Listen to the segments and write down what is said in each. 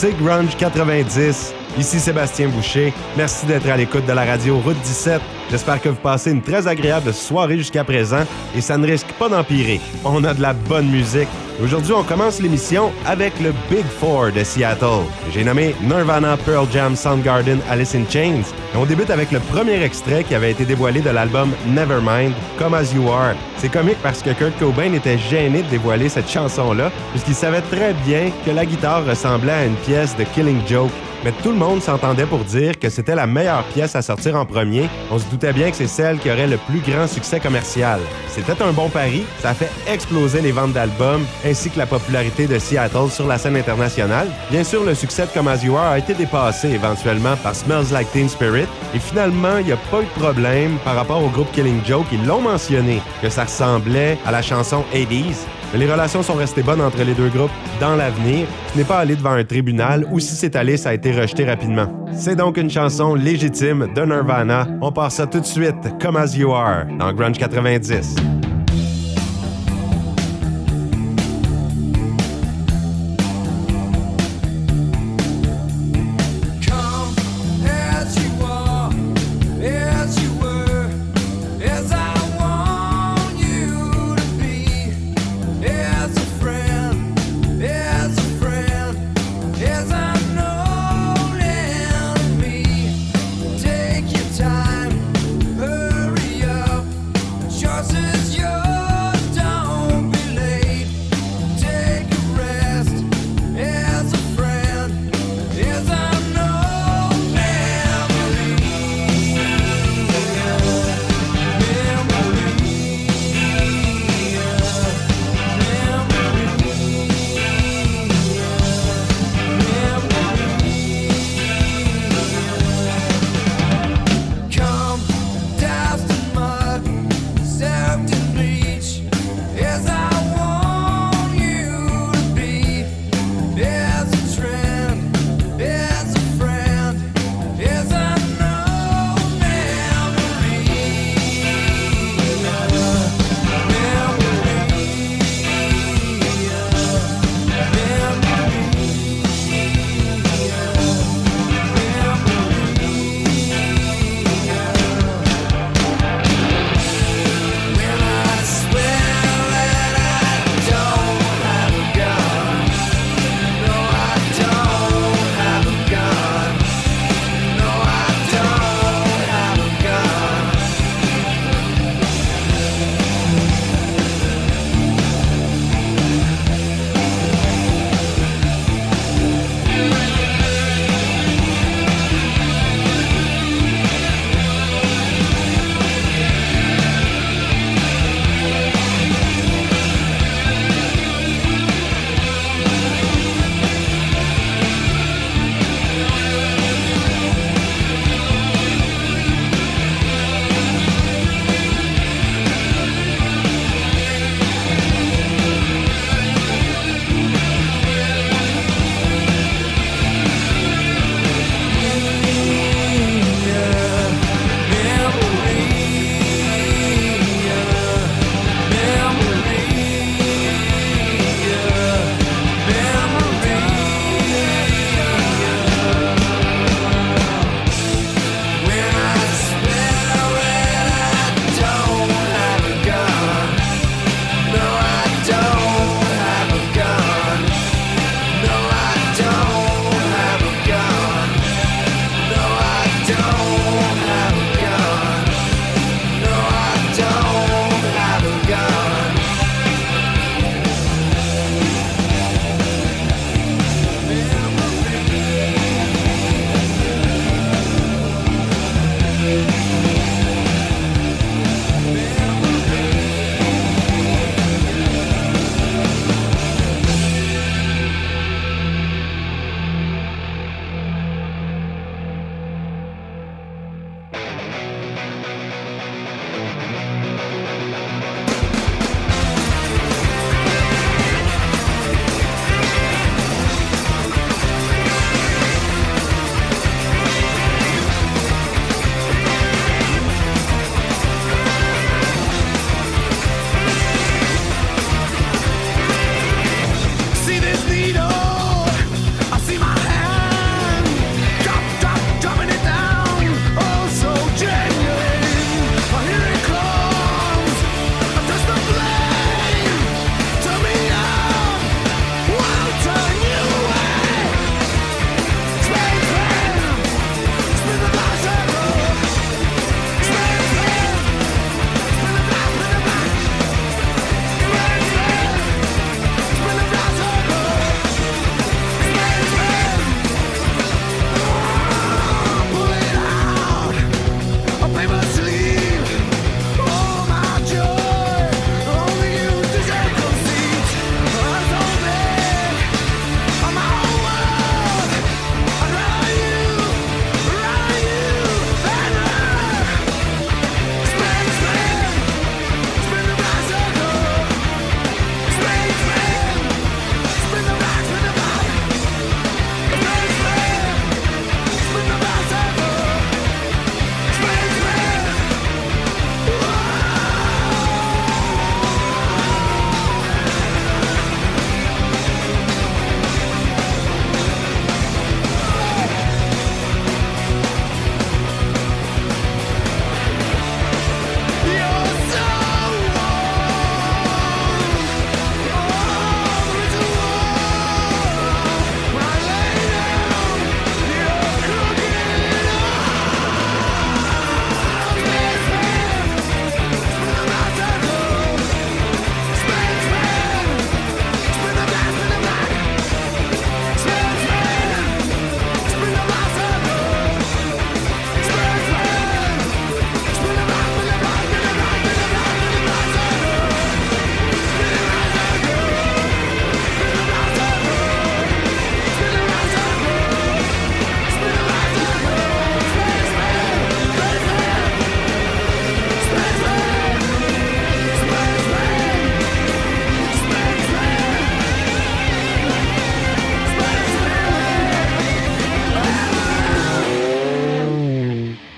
c'est Grunge 90. Ici Sébastien Boucher. Merci d'être à l'écoute de la radio Route 17. J'espère que vous passez une très agréable soirée jusqu'à présent et ça ne risque pas d'empirer. On a de la bonne musique. Aujourd'hui, on commence l'émission avec le Big Four de Seattle. J'ai nommé Nirvana, Pearl Jam, Soundgarden, Alice in Chains. Et on débute avec le premier extrait qui avait été dévoilé de l'album Nevermind, Come As You Are. C'est comique parce que Kurt Cobain était gêné de dévoiler cette chanson-là, puisqu'il savait très bien que la guitare ressemblait à une pièce de Killing Joke mais tout le monde s'entendait pour dire que c'était la meilleure pièce à sortir en premier. On se doutait bien que c'est celle qui aurait le plus grand succès commercial. C'était un bon pari, ça a fait exploser les ventes d'albums ainsi que la popularité de Seattle sur la scène internationale. Bien sûr, le succès de Come As You Are a été dépassé éventuellement par Smells Like Teen Spirit et finalement, il n'y a pas eu de problème par rapport au groupe Killing Joke. Ils l'ont mentionné que ça ressemblait à la chanson 80s les relations sont restées bonnes entre les deux groupes dans l'avenir. Ce n'est pas allé devant un tribunal ou si c'est allé, ça a été rejeté rapidement. C'est donc une chanson légitime de Nirvana. On part ça tout de suite, comme As You Are, dans Grunge 90.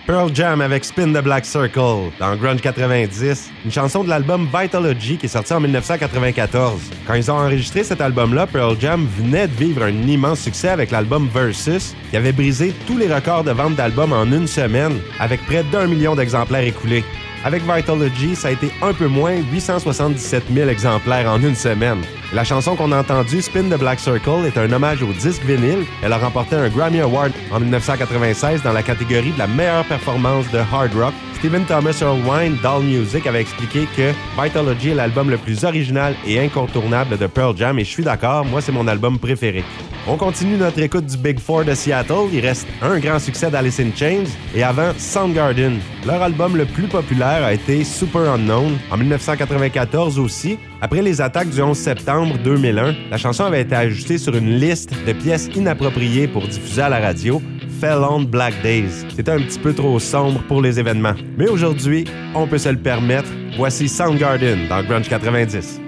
Pearl Jam avec Spin the Black Circle dans Grunge 90, une chanson de l'album Vitalogy qui est sorti en 1994. Quand ils ont enregistré cet album-là, Pearl Jam venait de vivre un immense succès avec l'album Versus qui avait brisé tous les records de vente d'albums en une semaine avec près d'un million d'exemplaires écoulés. Avec Vitalogy, ça a été un peu moins 877 000 exemplaires en une semaine. La chanson qu'on a entendue, Spin the Black Circle, est un hommage au disque vinyle. Elle a remporté un Grammy Award en 1996 dans la catégorie de la meilleure performance de hard rock. Stephen Thomas Erlewine d'All Music avait expliqué que Vitalogy est l'album le plus original et incontournable de Pearl Jam et je suis d'accord, moi c'est mon album préféré. On continue notre écoute du Big Four de Seattle. Il reste un grand succès d'Alice in Chains et avant Soundgarden. Leur album le plus populaire a été Super Unknown en 1994 aussi. Après les attaques du 11 septembre 2001, la chanson avait été ajoutée sur une liste de pièces inappropriées pour diffuser à la radio. Fell Black Days. C'était un petit peu trop sombre pour les événements. Mais aujourd'hui, on peut se le permettre. Voici Soundgarden dans Grunge 90.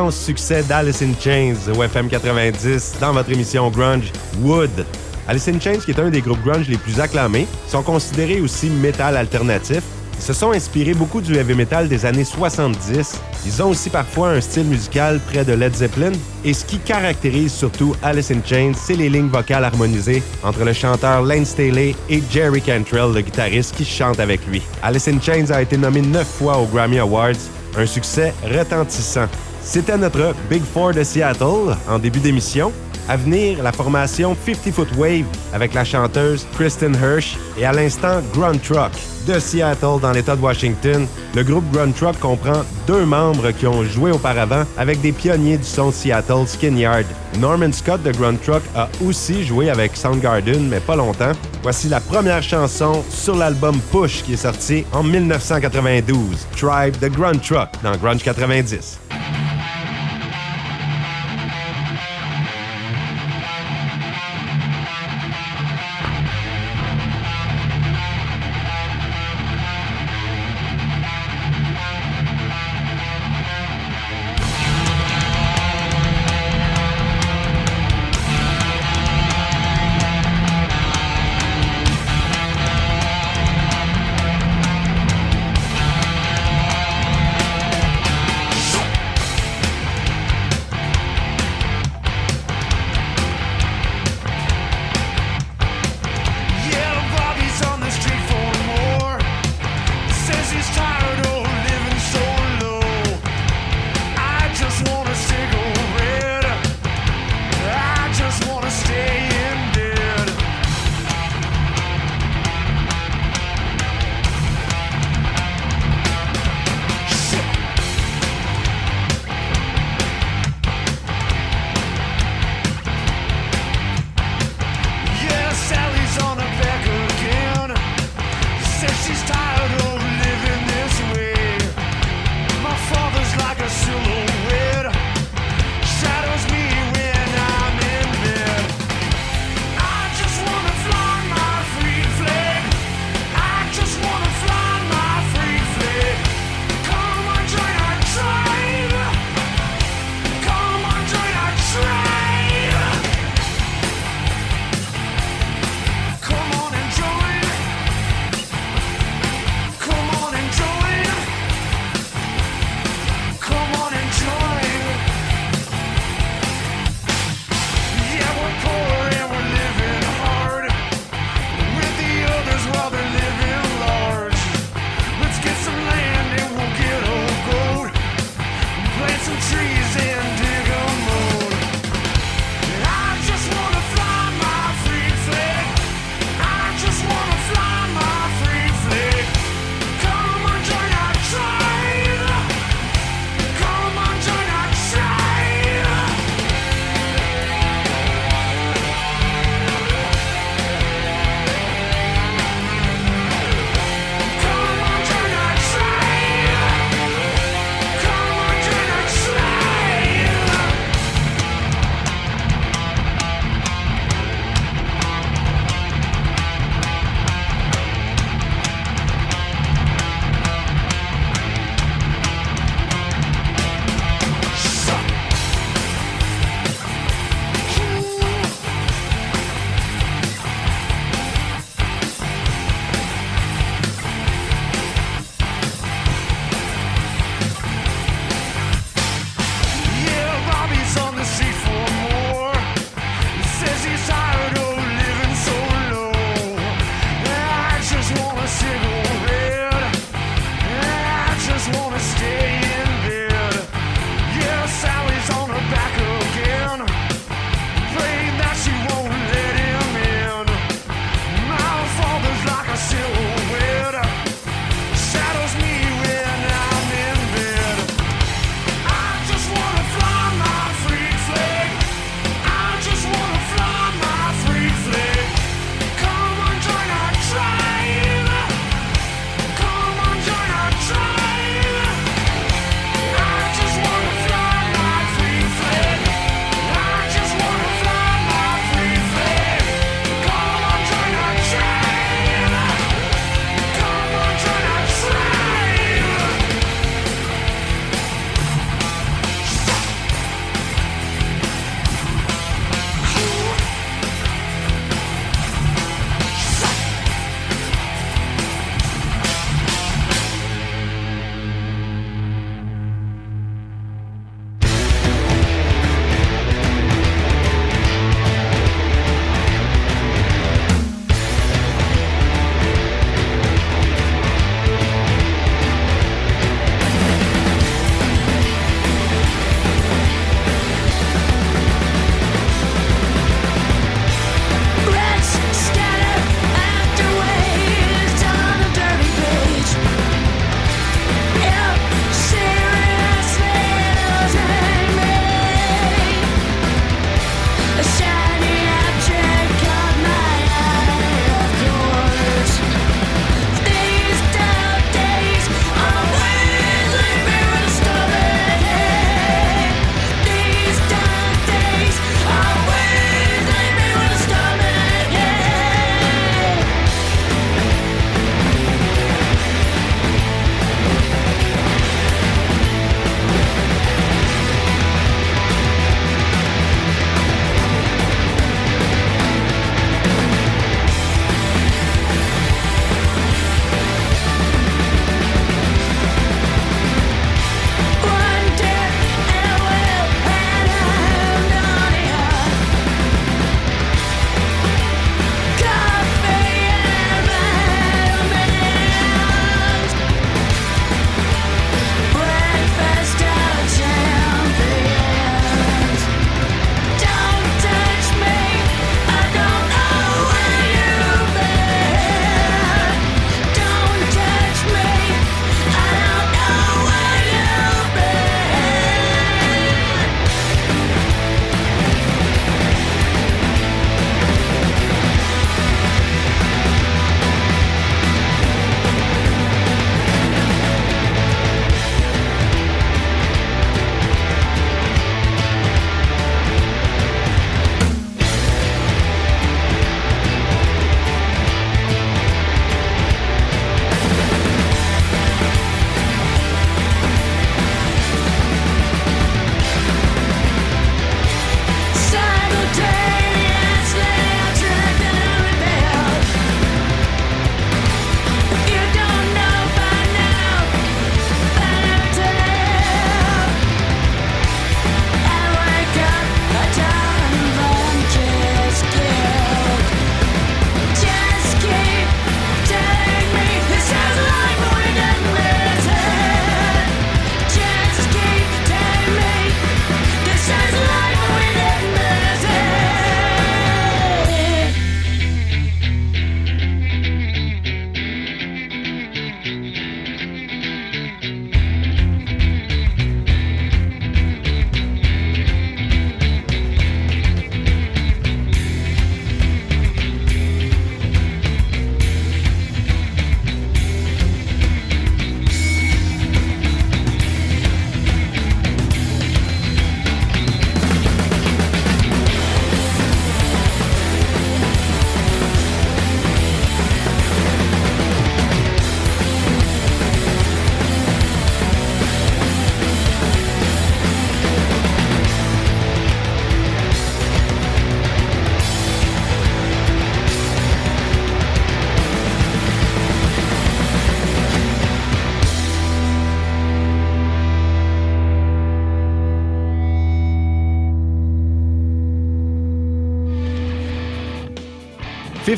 Immense succès d'Alice in Chains au FM 90 dans votre émission Grunge Wood. Alice in Chains, qui est un des groupes grunge les plus acclamés, sont considérés aussi métal alternatif. Ils se sont inspirés beaucoup du heavy metal des années 70. Ils ont aussi parfois un style musical près de Led Zeppelin. Et ce qui caractérise surtout Alice in Chains, c'est les lignes vocales harmonisées entre le chanteur Lane Staley et Jerry Cantrell, le guitariste qui chante avec lui. Alice in Chains a été nommé neuf fois aux Grammy Awards, un succès retentissant. C'était notre Big Four de Seattle en début d'émission. À venir, la formation 50 Foot Wave avec la chanteuse Kristen Hirsch et à l'instant Grunt Truck de Seattle dans l'État de Washington. Le groupe Grunt Truck comprend deux membres qui ont joué auparavant avec des pionniers du son Seattle, Skinyard. Norman Scott de Grunt Truck a aussi joué avec Soundgarden, mais pas longtemps. Voici la première chanson sur l'album Push qui est sorti en 1992, Tribe de Grunt Truck dans Grunge 90.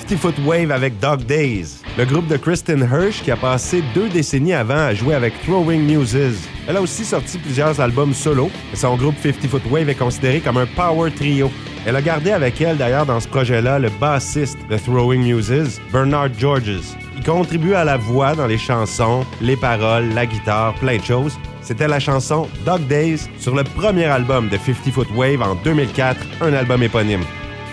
50 Foot Wave avec Dog Days, le groupe de Kristen Hirsch qui a passé deux décennies avant à jouer avec Throwing Muses. Elle a aussi sorti plusieurs albums solo et son groupe 50 Foot Wave est considéré comme un power trio. Elle a gardé avec elle d'ailleurs dans ce projet-là le bassiste de Throwing Muses, Bernard Georges. Il contribue à la voix dans les chansons, les paroles, la guitare, plein de choses. C'était la chanson Dog Days sur le premier album de 50 Foot Wave en 2004, un album éponyme.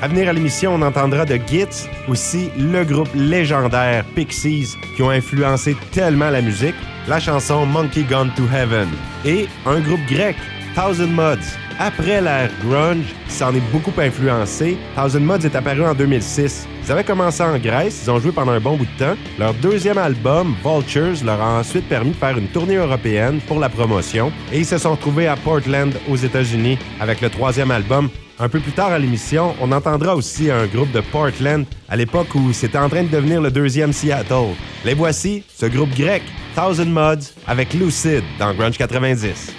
À venir à l'émission, on entendra de Gits, aussi le groupe légendaire Pixies qui ont influencé tellement la musique, la chanson Monkey Gone to Heaven et un groupe grec, Thousand Mods. Après l'ère grunge, qui s'en est beaucoup influencé, Thousand Mods est apparu en 2006. Ils avaient commencé en Grèce, ils ont joué pendant un bon bout de temps. Leur deuxième album, Vultures, leur a ensuite permis de faire une tournée européenne pour la promotion et ils se sont retrouvés à Portland, aux États-Unis, avec le troisième album. Un peu plus tard à l'émission, on entendra aussi un groupe de Portland à l'époque où c'était en train de devenir le deuxième Seattle. Les voici, ce groupe grec, Thousand Mods, avec Lucid dans Grunge 90.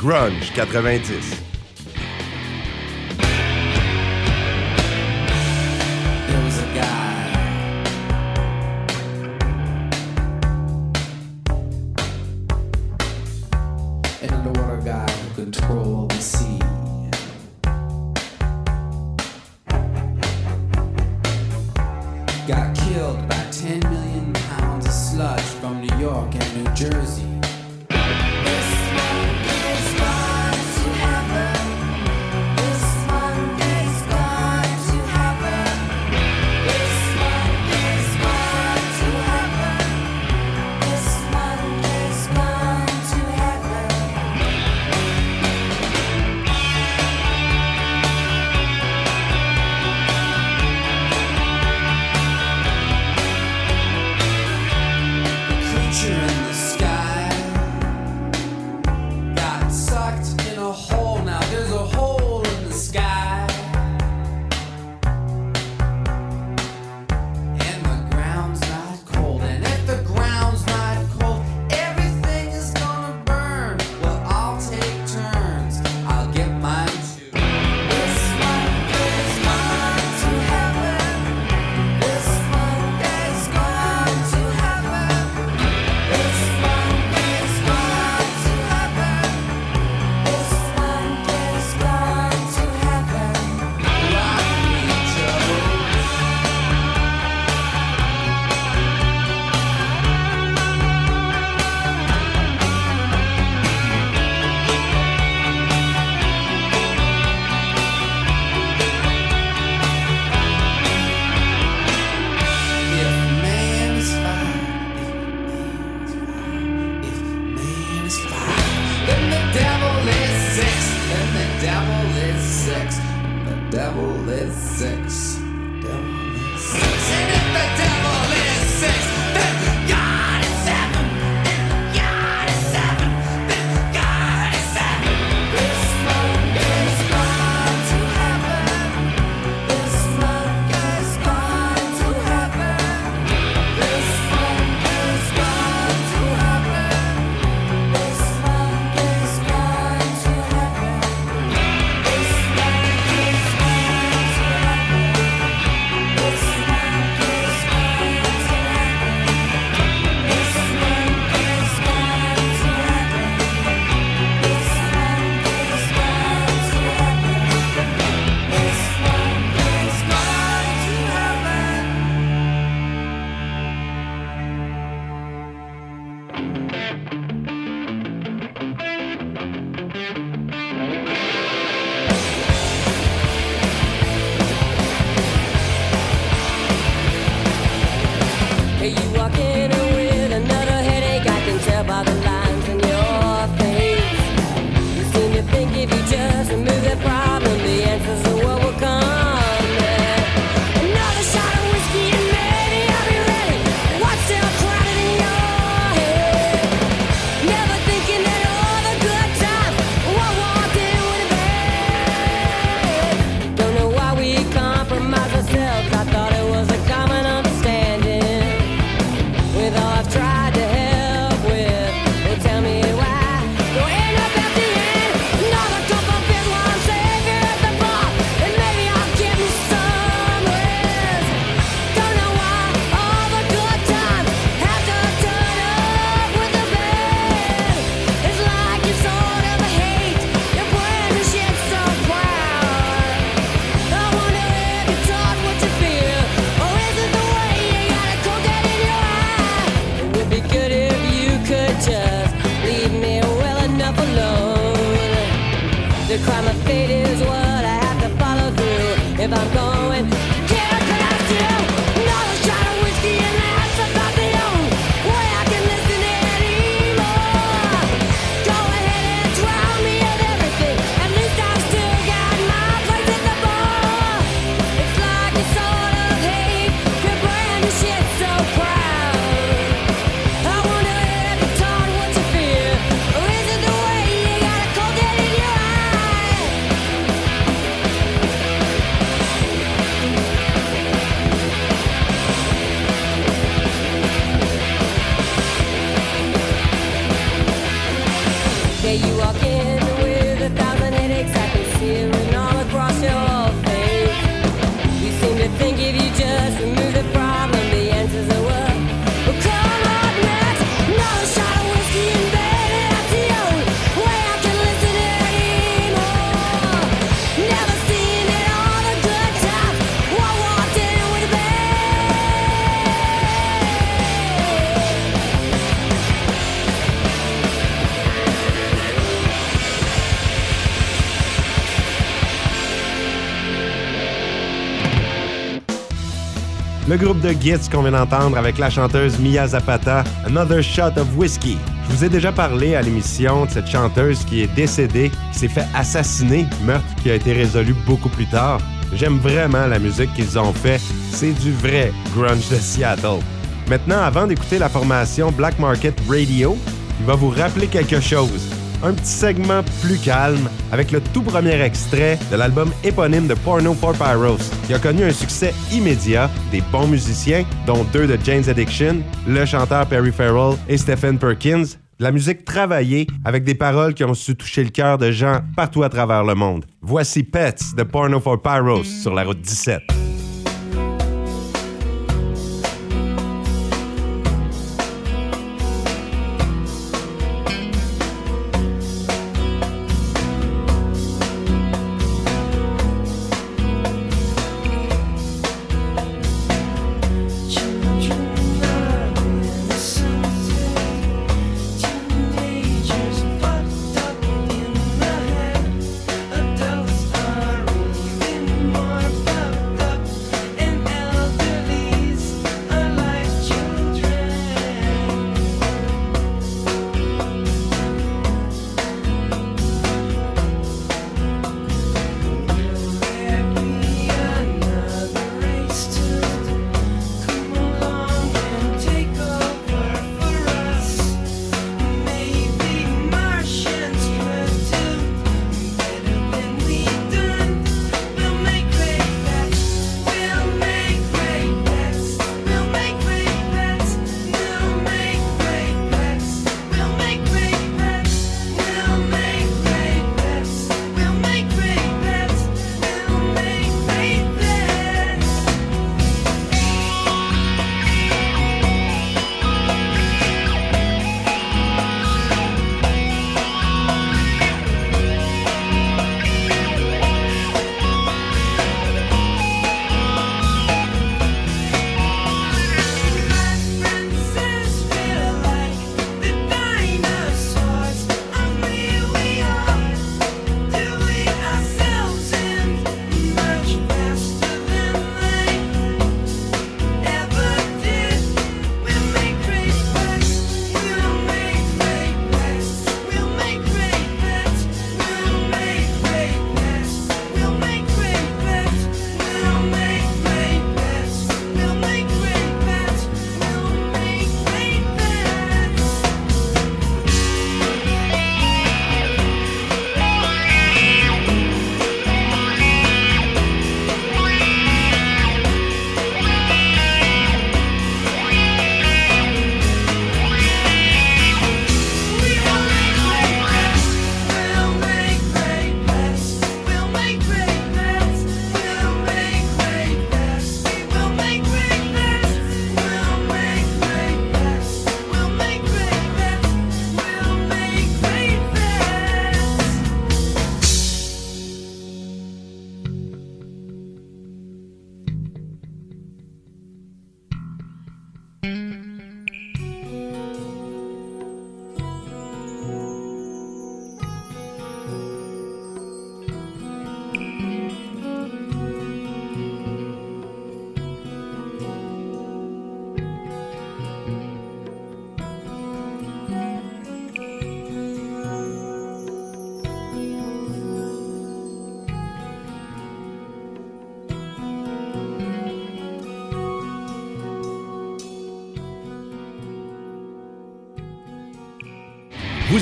Grunge 90. De Gits qu'on vient d'entendre avec la chanteuse Mia Zapata, Another Shot of Whiskey. Je vous ai déjà parlé à l'émission de cette chanteuse qui est décédée, qui s'est fait assassiner, meurtre qui a été résolu beaucoup plus tard. J'aime vraiment la musique qu'ils ont fait. C'est du vrai grunge de Seattle. Maintenant, avant d'écouter la formation Black Market Radio, il va vous rappeler quelque chose un petit segment plus calme avec le tout premier extrait de l'album éponyme de Porno for Pyros, qui a connu un succès immédiat des bons musiciens, dont deux de Jane's Addiction, le chanteur Perry Farrell et Stephen Perkins, de la musique travaillée avec des paroles qui ont su toucher le cœur de gens partout à travers le monde. Voici Pets de Porno for Pyros sur la route 17.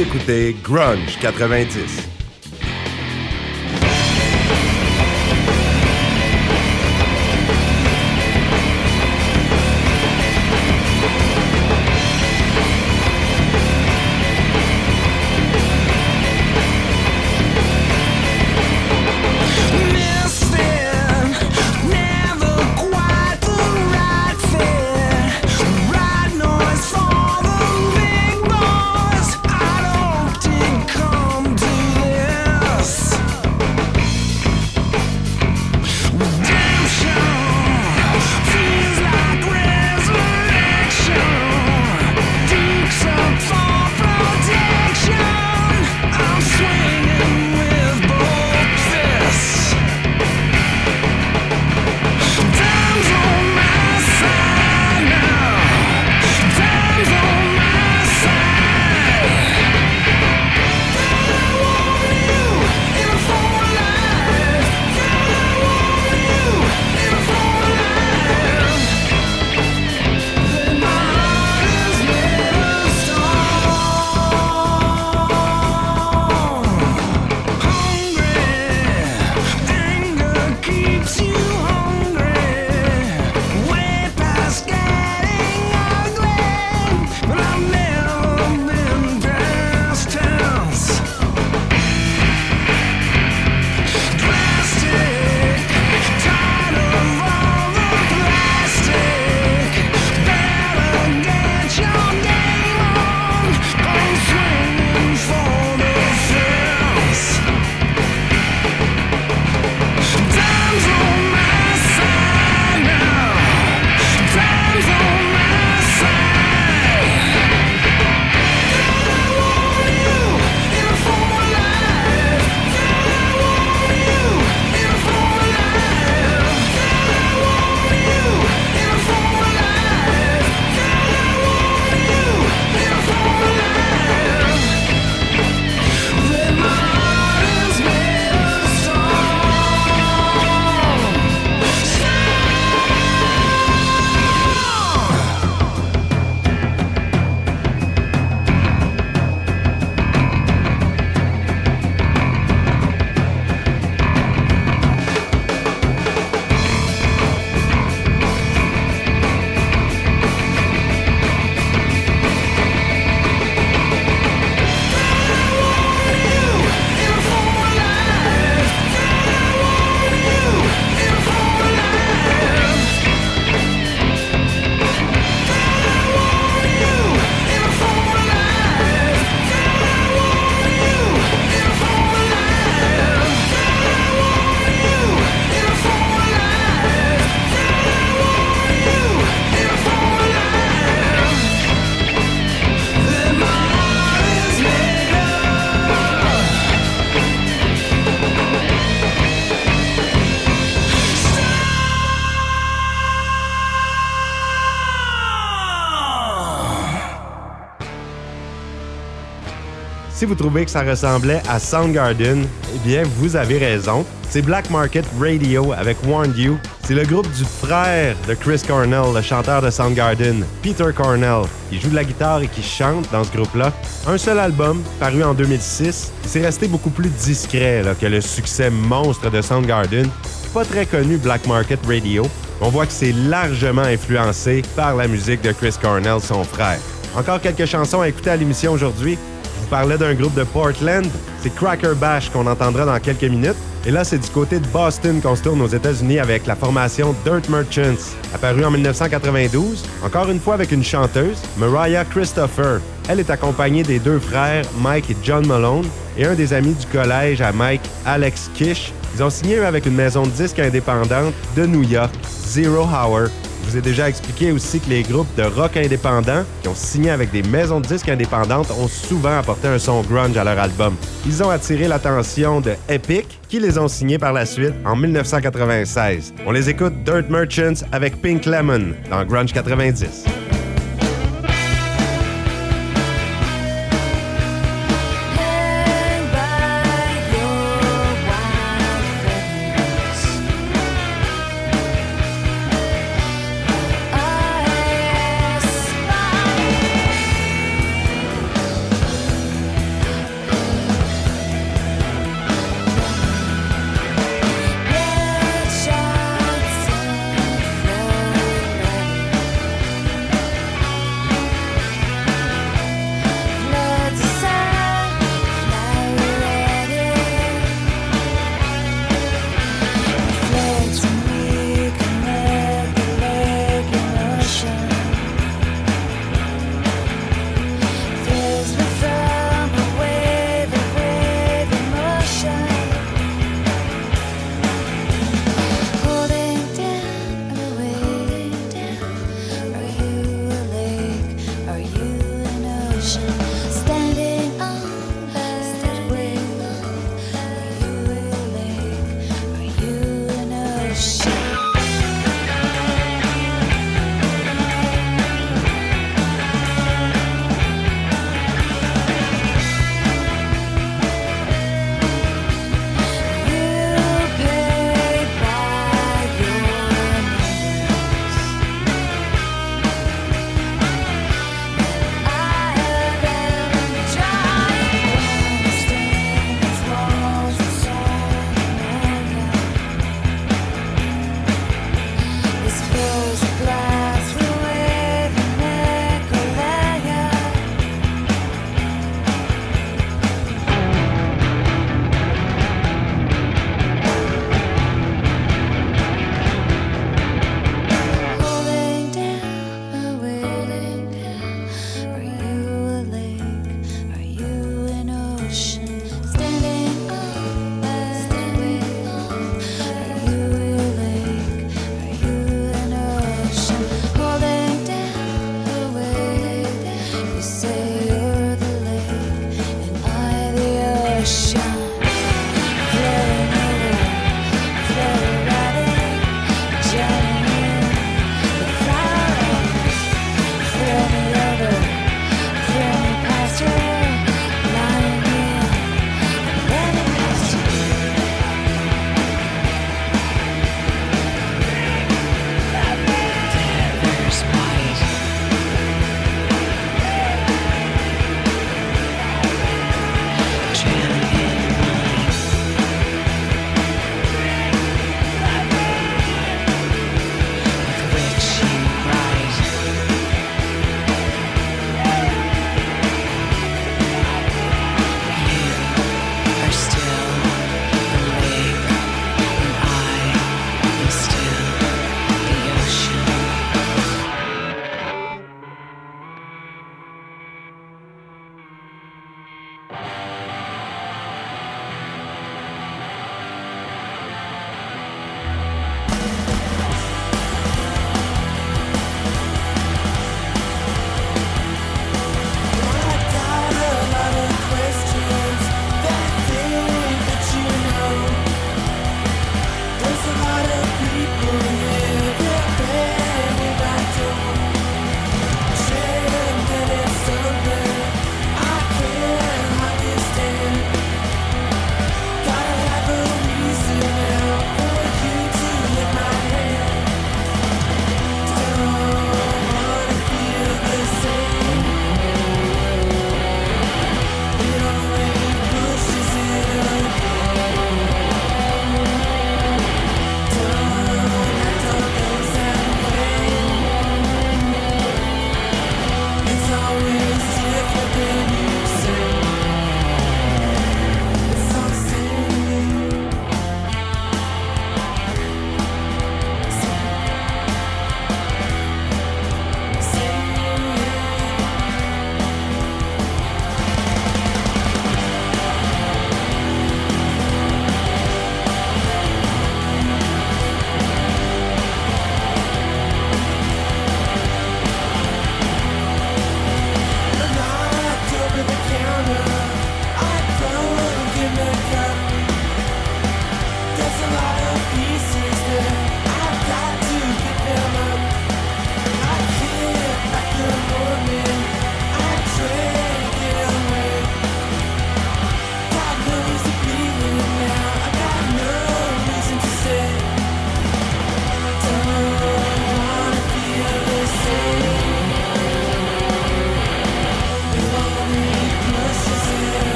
Écoutez Grunge 90. Si vous trouvez que ça ressemblait à Soundgarden, eh bien, vous avez raison. C'est Black Market Radio avec Warned You. C'est le groupe du frère de Chris Cornell, le chanteur de Soundgarden, Peter Cornell, qui joue de la guitare et qui chante dans ce groupe-là. Un seul album, paru en 2006. C'est resté beaucoup plus discret que le succès monstre de Soundgarden. Pas très connu Black Market Radio. On voit que c'est largement influencé par la musique de Chris Cornell, son frère. Encore quelques chansons à écouter à l'émission aujourd'hui. Vous parlais d'un groupe de Portland. C'est Cracker Bash qu'on entendra dans quelques minutes. Et là, c'est du côté de Boston qu'on se tourne aux États-Unis avec la formation Dirt Merchants, apparue en 1992, encore une fois avec une chanteuse, Mariah Christopher. Elle est accompagnée des deux frères Mike et John Malone et un des amis du collège à Mike, Alex Kish. Ils ont signé avec une maison de disques indépendante de New York, Zero Hour, je vous ai déjà expliqué aussi que les groupes de rock indépendants qui ont signé avec des maisons de disques indépendantes ont souvent apporté un son grunge à leur album. Ils ont attiré l'attention de Epic, qui les ont signés par la suite en 1996. On les écoute Dirt Merchants avec Pink Lemon dans Grunge 90.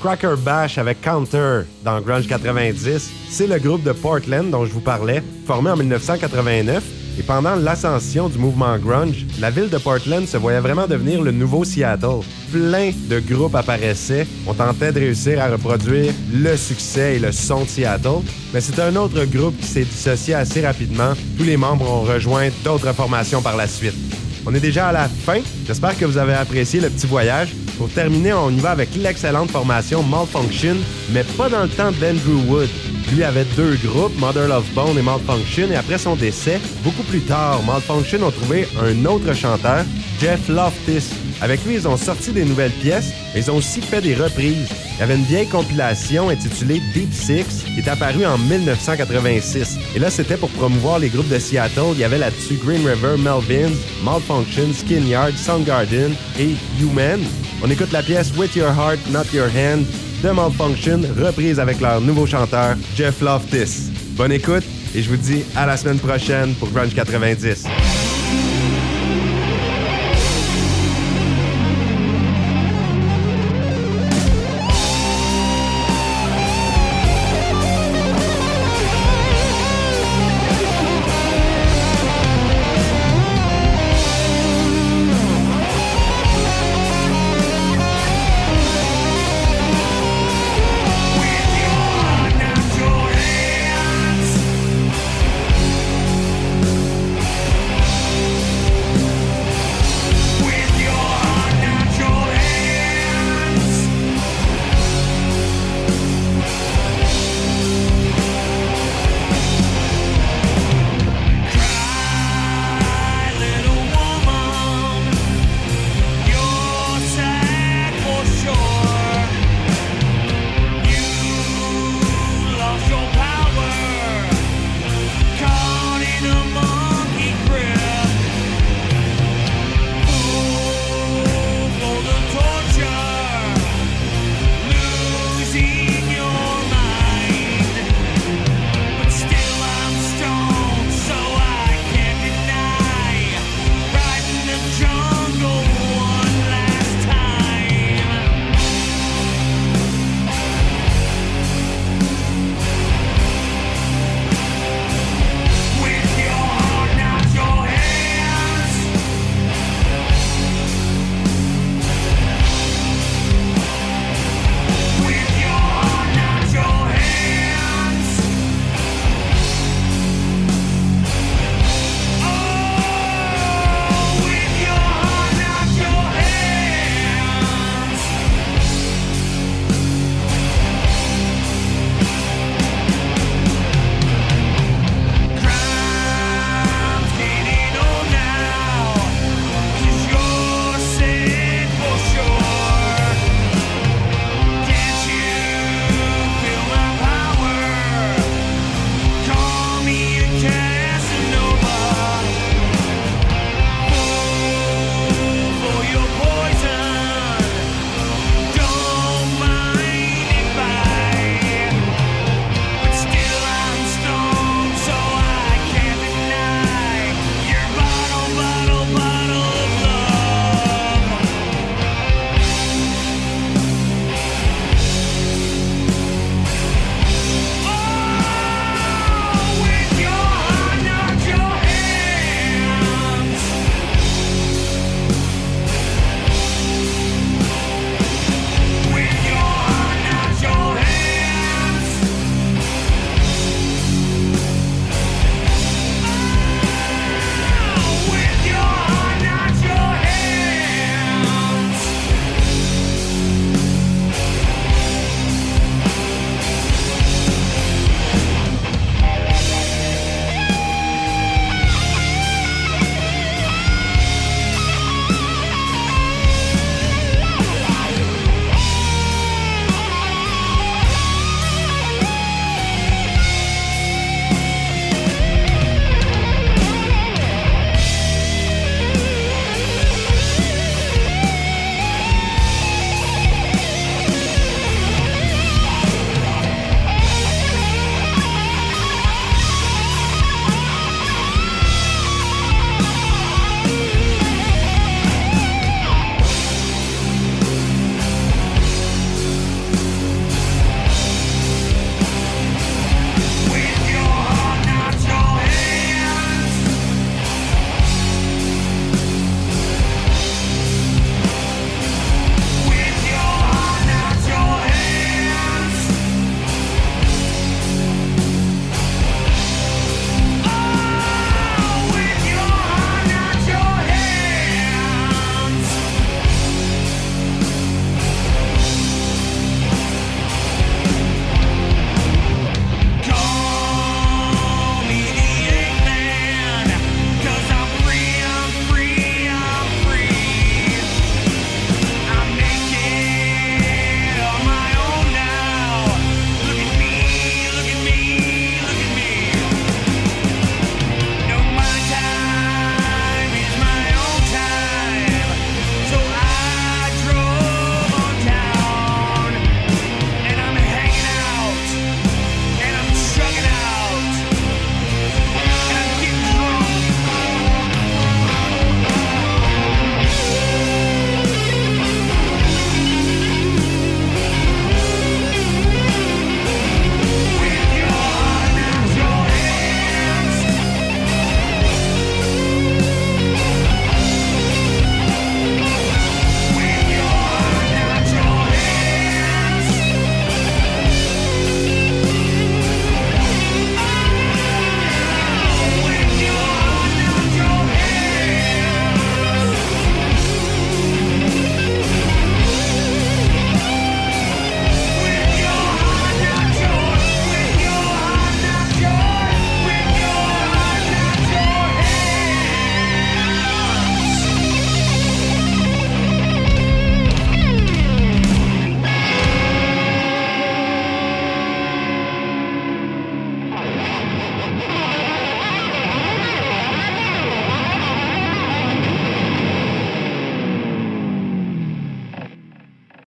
Cracker Bash avec Counter dans Grunge 90. C'est le groupe de Portland dont je vous parlais, formé en 1989 et pendant l'ascension du mouvement grunge, la ville de Portland se voyait vraiment devenir le nouveau Seattle. Plein de groupes apparaissaient, on tentait de réussir à reproduire le succès et le son de Seattle, mais c'est un autre groupe qui s'est dissocié assez rapidement. Tous les membres ont rejoint d'autres formations par la suite. On est déjà à la fin. J'espère que vous avez apprécié le petit voyage. Pour terminer, on y va avec l'excellente formation Malfunction, mais pas dans le temps d'Andrew Wood. Lui avait deux groupes, Mother Love Bone et Malfunction, et après son décès, beaucoup plus tard, Malfunction ont trouvé un autre chanteur, Jeff Loftus. Avec lui, ils ont sorti des nouvelles pièces, mais ils ont aussi fait des reprises. Il y avait une vieille compilation intitulée Deep Six qui est apparue en 1986. Et là, c'était pour promouvoir les groupes de Seattle. Il y avait là-dessus Green River, Melvins, Malfunction, Skin Yard, Soundgarden et Human. On écoute la pièce With Your Heart, Not Your Hand de Malfunction, reprise avec leur nouveau chanteur, Jeff Loftus. Bonne écoute et je vous dis à la semaine prochaine pour Grunge 90.